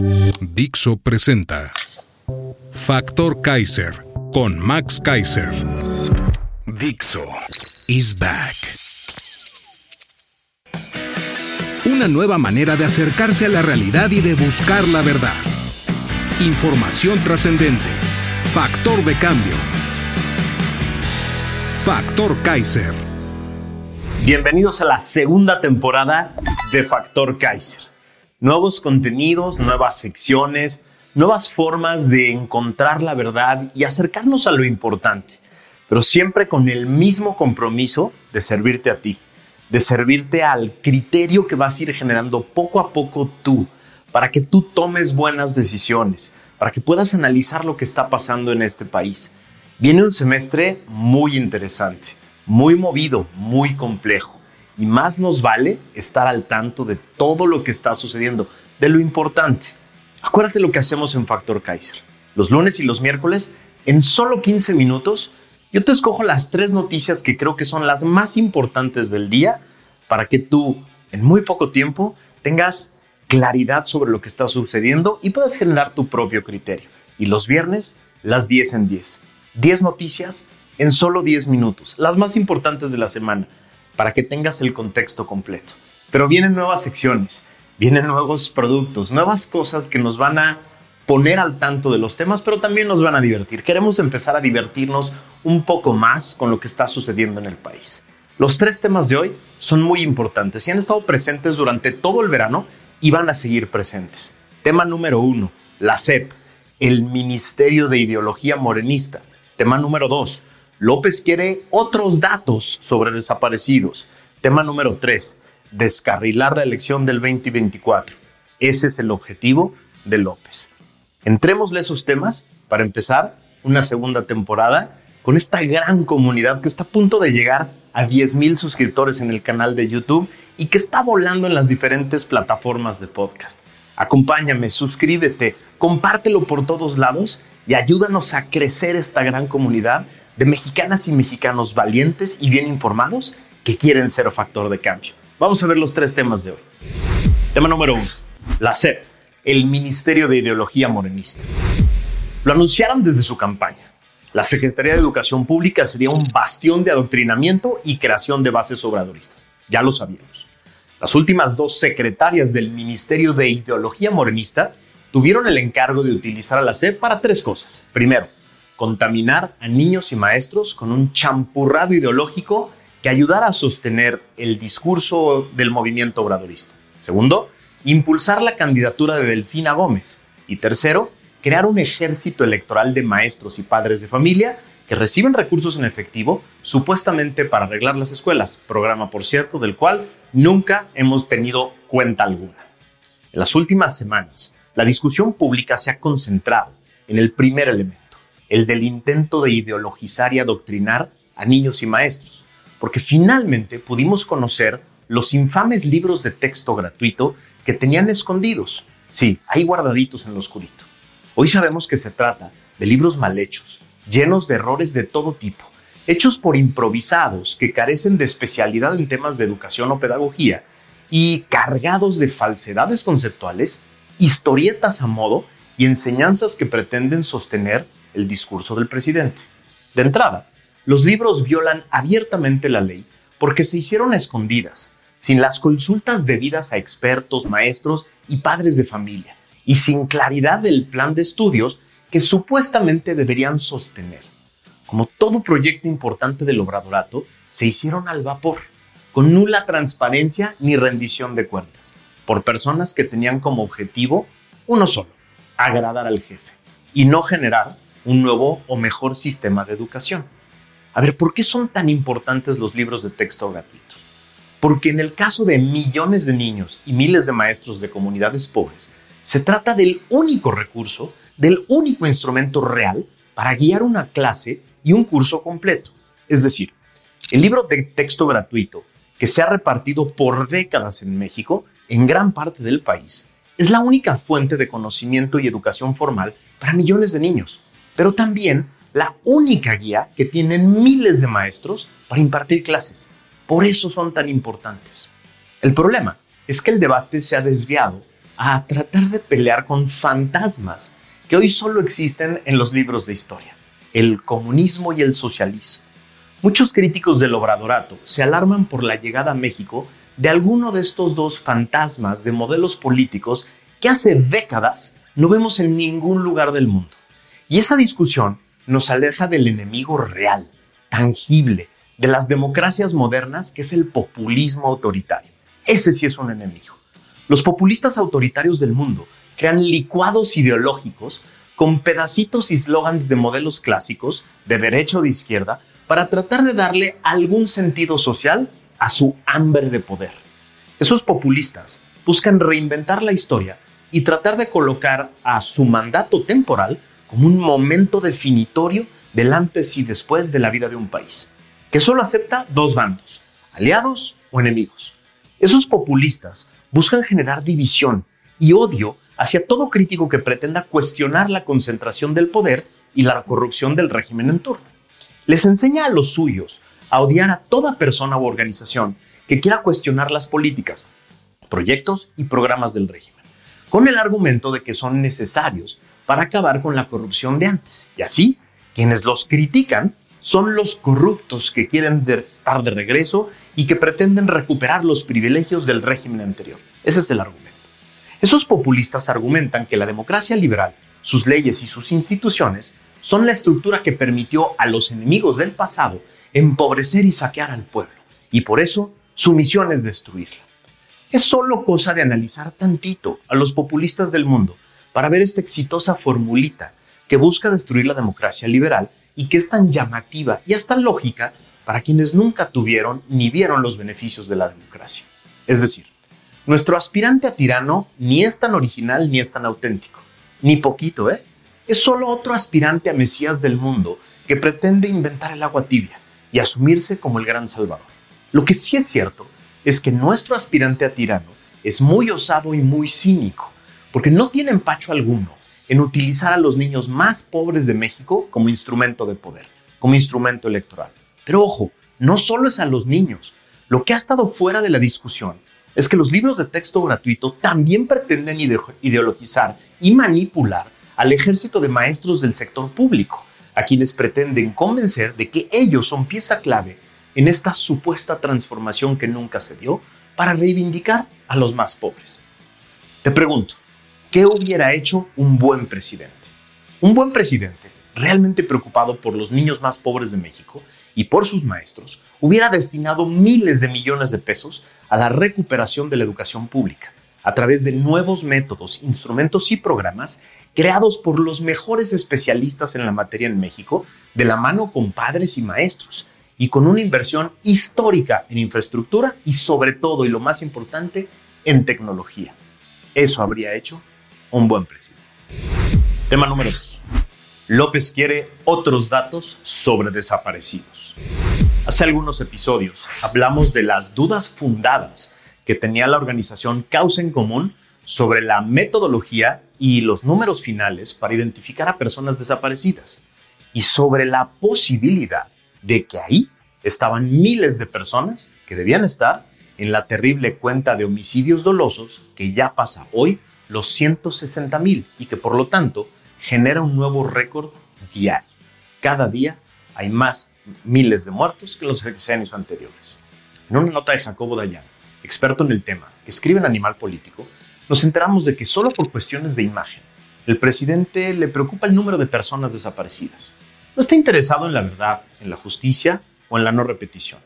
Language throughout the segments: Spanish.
Dixo presenta Factor Kaiser con Max Kaiser. Dixo is back. Una nueva manera de acercarse a la realidad y de buscar la verdad. Información trascendente. Factor de cambio. Factor Kaiser. Bienvenidos a la segunda temporada de Factor Kaiser. Nuevos contenidos, nuevas secciones, nuevas formas de encontrar la verdad y acercarnos a lo importante, pero siempre con el mismo compromiso de servirte a ti, de servirte al criterio que vas a ir generando poco a poco tú, para que tú tomes buenas decisiones, para que puedas analizar lo que está pasando en este país. Viene un semestre muy interesante, muy movido, muy complejo, y más nos vale estar al tanto de todo lo que está sucediendo, de lo importante. Acuérdate lo que hacemos en Factor Kaiser. Los lunes y los miércoles, en solo 15 minutos, yo te escojo las tres noticias que creo que son las más importantes del día para que tú, en muy poco tiempo, tengas claridad sobre lo que está sucediendo y puedas generar tu propio criterio. Y los viernes, las 10 en 10. 10 noticias en solo 10 minutos, las más importantes de la semana, para que tengas el contexto completo. Pero vienen nuevas secciones vienen nuevos productos, nuevas cosas que nos van a poner al tanto de los temas, pero también nos van a divertir. Queremos empezar a divertirnos un poco más con lo que está sucediendo en el país. Los tres temas de hoy son muy importantes y han estado presentes durante todo el verano y van a seguir presentes. Tema número uno, la SEP, el Ministerio de Ideología Morenista. Tema número dos, López quiere otros datos sobre desaparecidos. Tema número tres, descarrilar la elección del 2024. Ese es el objetivo de López. Entrémosle esos temas para empezar una segunda temporada con esta gran comunidad que está a punto de llegar a 10.000 suscriptores en el canal de YouTube y que está volando en las diferentes plataformas de podcast. Acompáñame, suscríbete, compártelo por todos lados y ayúdanos a crecer esta gran comunidad de mexicanas y mexicanos valientes y bien informados que quieren ser factor de cambio. Vamos a ver los tres temas de hoy. Tema número uno, la SEP, el Ministerio de Ideología Morenista. Lo anunciaron desde su campaña. La Secretaría de Educación Pública sería un bastión de adoctrinamiento y creación de bases obradoristas. Ya lo sabíamos. Las últimas dos secretarias del Ministerio de Ideología Morenista tuvieron el encargo de utilizar a la SEP para tres cosas. Primero, contaminar a niños y maestros con un champurrado ideológico que ayudara a sostener el discurso del movimiento obradorista. Segundo, impulsar la candidatura de Delfina Gómez. Y tercero, crear un ejército electoral de maestros y padres de familia que reciben recursos en efectivo supuestamente para arreglar las escuelas, programa por cierto del cual nunca hemos tenido cuenta alguna. En las últimas semanas, la discusión pública se ha concentrado en el primer elemento, el del intento de ideologizar y adoctrinar a niños y maestros, porque finalmente pudimos conocer los infames libros de texto gratuito que tenían escondidos. Sí, ahí guardaditos en lo oscurito. Hoy sabemos que se trata de libros mal hechos, llenos de errores de todo tipo, hechos por improvisados que carecen de especialidad en temas de educación o pedagogía y cargados de falsedades conceptuales, historietas a modo y enseñanzas que pretenden sostener el discurso del presidente. De entrada, los libros violan abiertamente la ley porque se hicieron escondidas, sin las consultas debidas a expertos, maestros y padres de familia, y sin claridad del plan de estudios que supuestamente deberían sostener. Como todo proyecto importante del obradorato, se hicieron al vapor, con nula transparencia ni rendición de cuentas, por personas que tenían como objetivo uno solo, agradar al jefe, y no generar un nuevo o mejor sistema de educación. A ver, ¿por qué son tan importantes los libros de texto gratuitos? porque en el caso de millones de niños y miles de maestros de comunidades pobres, se trata del único recurso, del único instrumento real para guiar una clase y un curso completo. Es decir, el libro de texto gratuito que se ha repartido por décadas en México, en gran parte del país, es la única fuente de conocimiento y educación formal para millones de niños, pero también la única guía que tienen miles de maestros para impartir clases. Por eso son tan importantes. El problema es que el debate se ha desviado a tratar de pelear con fantasmas que hoy solo existen en los libros de historia, el comunismo y el socialismo. Muchos críticos del obradorato se alarman por la llegada a México de alguno de estos dos fantasmas de modelos políticos que hace décadas no vemos en ningún lugar del mundo. Y esa discusión nos aleja del enemigo real, tangible, de las democracias modernas, que es el populismo autoritario. Ese sí es un enemigo. Los populistas autoritarios del mundo crean licuados ideológicos con pedacitos y slogans de modelos clásicos, de derecha o de izquierda, para tratar de darle algún sentido social a su hambre de poder. Esos populistas buscan reinventar la historia y tratar de colocar a su mandato temporal como un momento definitorio del antes y después de la vida de un país, que solo acepta dos bandos, aliados o enemigos. Esos populistas buscan generar división y odio hacia todo crítico que pretenda cuestionar la concentración del poder y la corrupción del régimen en turno. Les enseña a los suyos a odiar a toda persona u organización que quiera cuestionar las políticas, proyectos y programas del régimen, con el argumento de que son necesarios para acabar con la corrupción de antes. Y así, quienes los critican son los corruptos que quieren estar de regreso y que pretenden recuperar los privilegios del régimen anterior. Ese es el argumento. Esos populistas argumentan que la democracia liberal, sus leyes y sus instituciones son la estructura que permitió a los enemigos del pasado empobrecer y saquear al pueblo, y por eso su misión es destruirla. Es solo cosa de analizar tantito a los populistas del mundo para ver esta exitosa formulita que busca destruir la democracia liberal y que es tan llamativa y hasta lógica para quienes nunca tuvieron ni vieron los beneficios de la democracia. Es decir, nuestro aspirante a tirano ni es tan original ni es tan auténtico. Ni poquito, ¿eh? Es solo otro aspirante a Mesías del mundo que pretende inventar el agua tibia y asumirse como el gran salvador. Lo que sí es cierto es que nuestro aspirante a tirano es muy osado y muy cínico, porque no tiene empacho alguno en utilizar a los niños más pobres de México como instrumento de poder, como instrumento electoral. Pero ojo, no solo es a los niños. Lo que ha estado fuera de la discusión es que los libros de texto gratuito también pretenden ideologizar y manipular al ejército de maestros del sector público, a quienes pretenden convencer de que ellos son pieza clave en esta supuesta transformación que nunca se dio para reivindicar a los más pobres. Te pregunto, ¿qué hubiera hecho un buen presidente? Un buen presidente, realmente preocupado por los niños más pobres de México, y por sus maestros, hubiera destinado miles de millones de pesos a la recuperación de la educación pública, a través de nuevos métodos, instrumentos y programas creados por los mejores especialistas en la materia en México, de la mano con padres y maestros, y con una inversión histórica en infraestructura y sobre todo, y lo más importante, en tecnología. Eso habría hecho un buen presidente. Tema número 2. López quiere otros datos sobre desaparecidos. Hace algunos episodios hablamos de las dudas fundadas que tenía la organización Causa en Común sobre la metodología y los números finales para identificar a personas desaparecidas y sobre la posibilidad de que ahí estaban miles de personas que debían estar en la terrible cuenta de homicidios dolosos que ya pasa hoy los 160 mil y que por lo tanto genera un nuevo récord diario. Cada día hay más miles de muertos que los años anteriores. En una nota de Jacobo Dayan, experto en el tema, que escribe en Animal Político, nos enteramos de que solo por cuestiones de imagen, el presidente le preocupa el número de personas desaparecidas. No está interesado en la verdad, en la justicia o en la no repetición.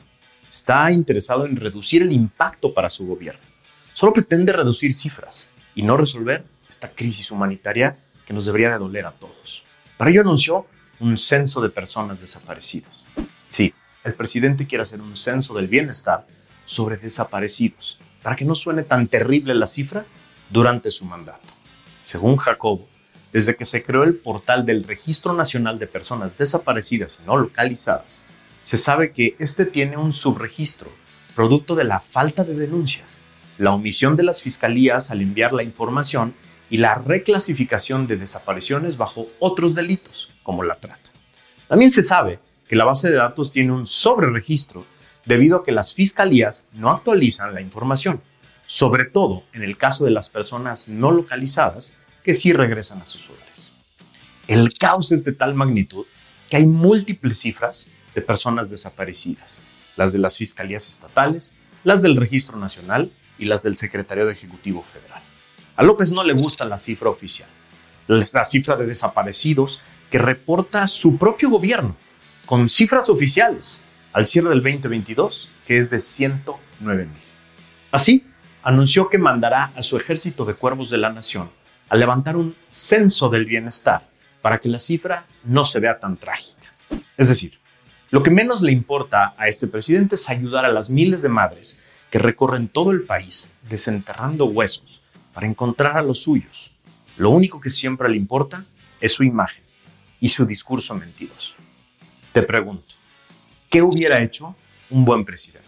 Está interesado en reducir el impacto para su gobierno. Solo pretende reducir cifras y no resolver esta crisis humanitaria que nos debería de doler a todos. Para ello anunció un censo de personas desaparecidas. Sí, el presidente quiere hacer un censo del bienestar sobre desaparecidos, para que no suene tan terrible la cifra durante su mandato. Según Jacobo, desde que se creó el portal del Registro Nacional de Personas Desaparecidas y No Localizadas, se sabe que este tiene un subregistro, producto de la falta de denuncias, la omisión de las fiscalías al enviar la información y la reclasificación de desapariciones bajo otros delitos, como la trata. También se sabe que la base de datos tiene un sobreregistro debido a que las fiscalías no actualizan la información, sobre todo en el caso de las personas no localizadas que sí regresan a sus hogares. El caos es de tal magnitud que hay múltiples cifras de personas desaparecidas, las de las fiscalías estatales, las del Registro Nacional y las del Secretario de Ejecutivo Federal. A López no le gusta la cifra oficial, la cifra de desaparecidos que reporta su propio gobierno, con cifras oficiales al cierre del 2022, que es de 109 mil. Así, anunció que mandará a su ejército de cuervos de la nación a levantar un censo del bienestar para que la cifra no se vea tan trágica. Es decir, lo que menos le importa a este presidente es ayudar a las miles de madres que recorren todo el país desenterrando huesos para encontrar a los suyos. Lo único que siempre le importa es su imagen y su discurso mentiroso. Te pregunto, ¿qué hubiera hecho un buen presidente?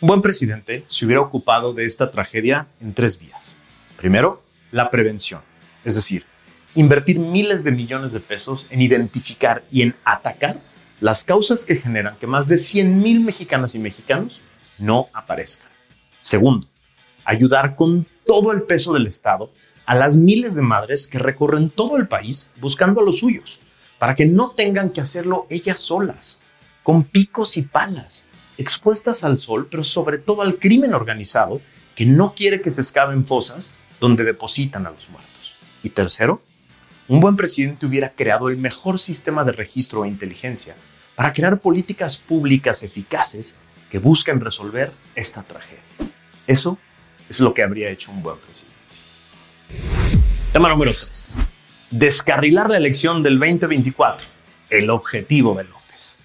Un buen presidente se hubiera ocupado de esta tragedia en tres vías. Primero, la prevención, es decir, invertir miles de millones de pesos en identificar y en atacar las causas que generan que más de 100 mil mexicanas y mexicanos no aparezcan. Segundo, ayudar con todo el peso del Estado a las miles de madres que recorren todo el país buscando a los suyos, para que no tengan que hacerlo ellas solas, con picos y palas, expuestas al sol, pero sobre todo al crimen organizado que no quiere que se excaven fosas donde depositan a los muertos. Y tercero, un buen presidente hubiera creado el mejor sistema de registro e inteligencia para crear políticas públicas eficaces que busquen resolver esta tragedia. Eso es lo que habría hecho un buen presidente. Tema número 3. Descarrilar la elección del 2024. El objetivo de López.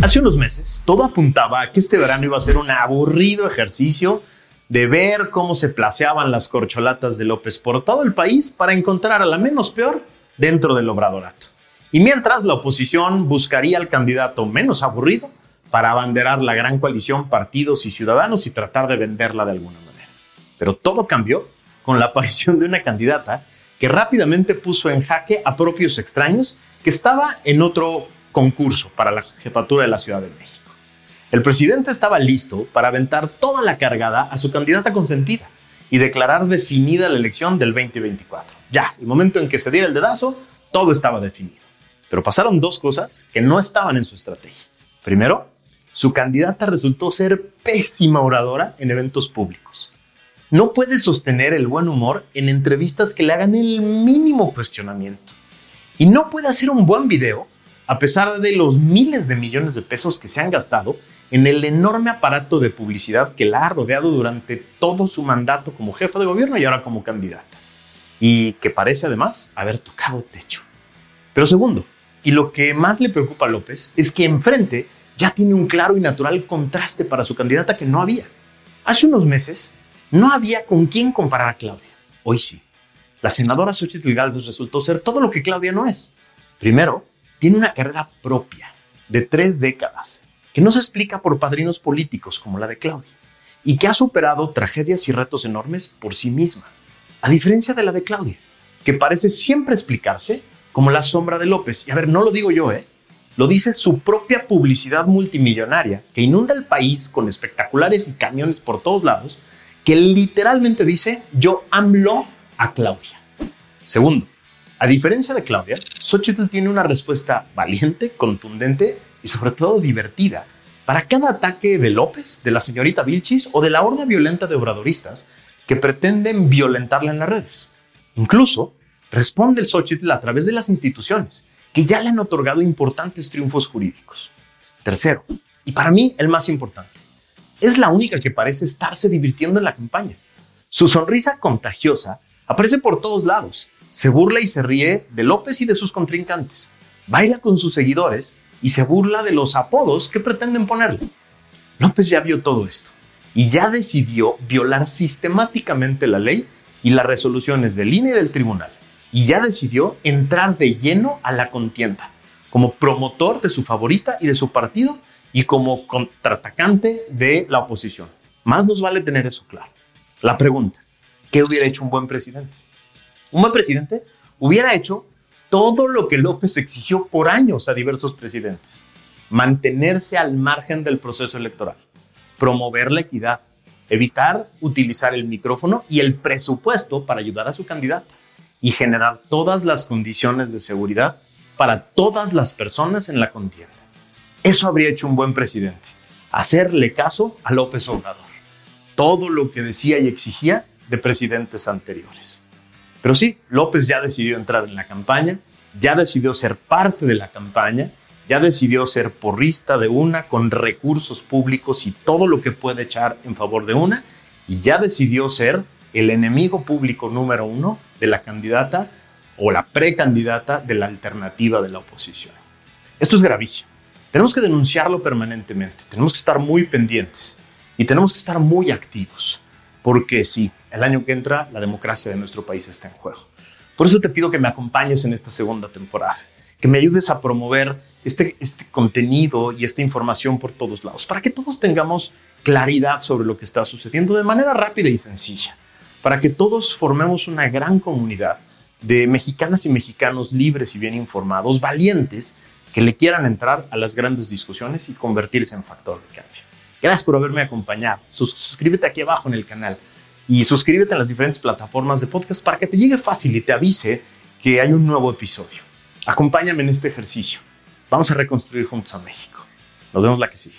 Hace unos meses, todo apuntaba a que este verano iba a ser un aburrido ejercicio de ver cómo se placeaban las corcholatas de López por todo el país para encontrar a la menos peor dentro del obradorato. Y mientras la oposición buscaría al candidato menos aburrido para abanderar la gran coalición partidos y ciudadanos y tratar de venderla de alguna manera. Pero todo cambió con la aparición de una candidata que rápidamente puso en jaque a propios extraños que estaba en otro concurso para la jefatura de la Ciudad de México. El presidente estaba listo para aventar toda la cargada a su candidata consentida y declarar definida la elección del 2024. Ya, el momento en que se diera el dedazo, todo estaba definido. Pero pasaron dos cosas que no estaban en su estrategia. Primero, su candidata resultó ser pésima oradora en eventos públicos. No puede sostener el buen humor en entrevistas que le hagan el mínimo cuestionamiento. Y no puede hacer un buen video a pesar de los miles de millones de pesos que se han gastado en el enorme aparato de publicidad que la ha rodeado durante todo su mandato como jefa de gobierno y ahora como candidata. Y que parece además haber tocado techo. Pero segundo, y lo que más le preocupa a López es que enfrente ya tiene un claro y natural contraste para su candidata que no había. Hace unos meses no había con quién comparar a Claudia. Hoy sí. La senadora Xochitl Galvez resultó ser todo lo que Claudia no es. Primero, tiene una carrera propia de tres décadas que no se explica por padrinos políticos como la de Claudia y que ha superado tragedias y retos enormes por sí misma, a diferencia de la de Claudia, que parece siempre explicarse como la sombra de López. Y a ver, no lo digo yo, ¿eh? Lo dice su propia publicidad multimillonaria que inunda el país con espectaculares y camiones por todos lados, que literalmente dice yo AMLO a Claudia. Segundo, a diferencia de Claudia, Xochitl tiene una respuesta valiente, contundente y sobre todo divertida para cada ataque de López, de la señorita Vilchis o de la horda violenta de obradoristas que pretenden violentarla en las redes. Incluso responde el Xochitl a través de las instituciones, que ya le han otorgado importantes triunfos jurídicos. Tercero, y para mí el más importante, es la única que parece estarse divirtiendo en la campaña. Su sonrisa contagiosa aparece por todos lados, se burla y se ríe de López y de sus contrincantes, baila con sus seguidores y se burla de los apodos que pretenden ponerle. López ya vio todo esto y ya decidió violar sistemáticamente la ley y las resoluciones del INE y del tribunal. Y ya decidió entrar de lleno a la contienda, como promotor de su favorita y de su partido y como contraatacante de la oposición. Más nos vale tener eso claro. La pregunta, ¿qué hubiera hecho un buen presidente? Un buen presidente hubiera hecho todo lo que López exigió por años a diversos presidentes. Mantenerse al margen del proceso electoral, promover la equidad, evitar utilizar el micrófono y el presupuesto para ayudar a su candidata y generar todas las condiciones de seguridad para todas las personas en la contienda. Eso habría hecho un buen presidente, hacerle caso a López Obrador. Todo lo que decía y exigía de presidentes anteriores. Pero sí, López ya decidió entrar en la campaña, ya decidió ser parte de la campaña, ya decidió ser porrista de una con recursos públicos y todo lo que puede echar en favor de una, y ya decidió ser el enemigo público número uno de la candidata o la precandidata de la alternativa de la oposición. Esto es gravísimo. Tenemos que denunciarlo permanentemente, tenemos que estar muy pendientes y tenemos que estar muy activos, porque sí, el año que entra la democracia de nuestro país está en juego. Por eso te pido que me acompañes en esta segunda temporada, que me ayudes a promover este, este contenido y esta información por todos lados, para que todos tengamos claridad sobre lo que está sucediendo de manera rápida y sencilla, para que todos formemos una gran comunidad de mexicanas y mexicanos libres y bien informados, valientes, que le quieran entrar a las grandes discusiones y convertirse en factor de cambio. Gracias por haberme acompañado. suscríbete aquí abajo en el canal y suscríbete en las diferentes plataformas de podcast para que te llegue fácil y te avise que hay un nuevo episodio. Acompáñame en este ejercicio. Vamos a reconstruir juntos a México. Nos vemos la que sigue.